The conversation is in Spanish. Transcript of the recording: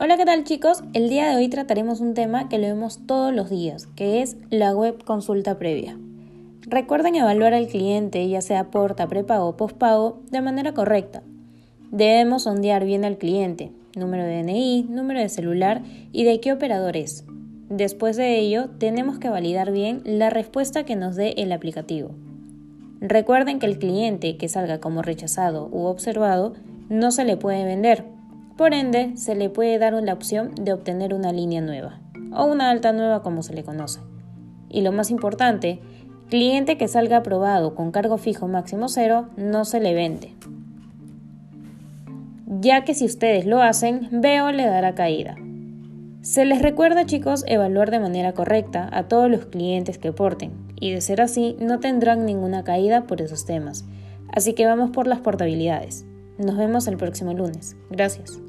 Hola, ¿qué tal chicos? El día de hoy trataremos un tema que lo vemos todos los días, que es la web consulta previa. Recuerden evaluar al cliente, ya sea porta, prepago o postpago, de manera correcta. Debemos sondear bien al cliente, número de DNI, número de celular y de qué operador es. Después de ello, tenemos que validar bien la respuesta que nos dé el aplicativo. Recuerden que el cliente que salga como rechazado u observado no se le puede vender por ende, se le puede dar la opción de obtener una línea nueva o una alta nueva como se le conoce. Y lo más importante, cliente que salga aprobado con cargo fijo máximo cero no se le vende. Ya que si ustedes lo hacen, veo le dará caída. Se les recuerda chicos evaluar de manera correcta a todos los clientes que porten y de ser así no tendrán ninguna caída por esos temas. Así que vamos por las portabilidades. Nos vemos el próximo lunes. Gracias.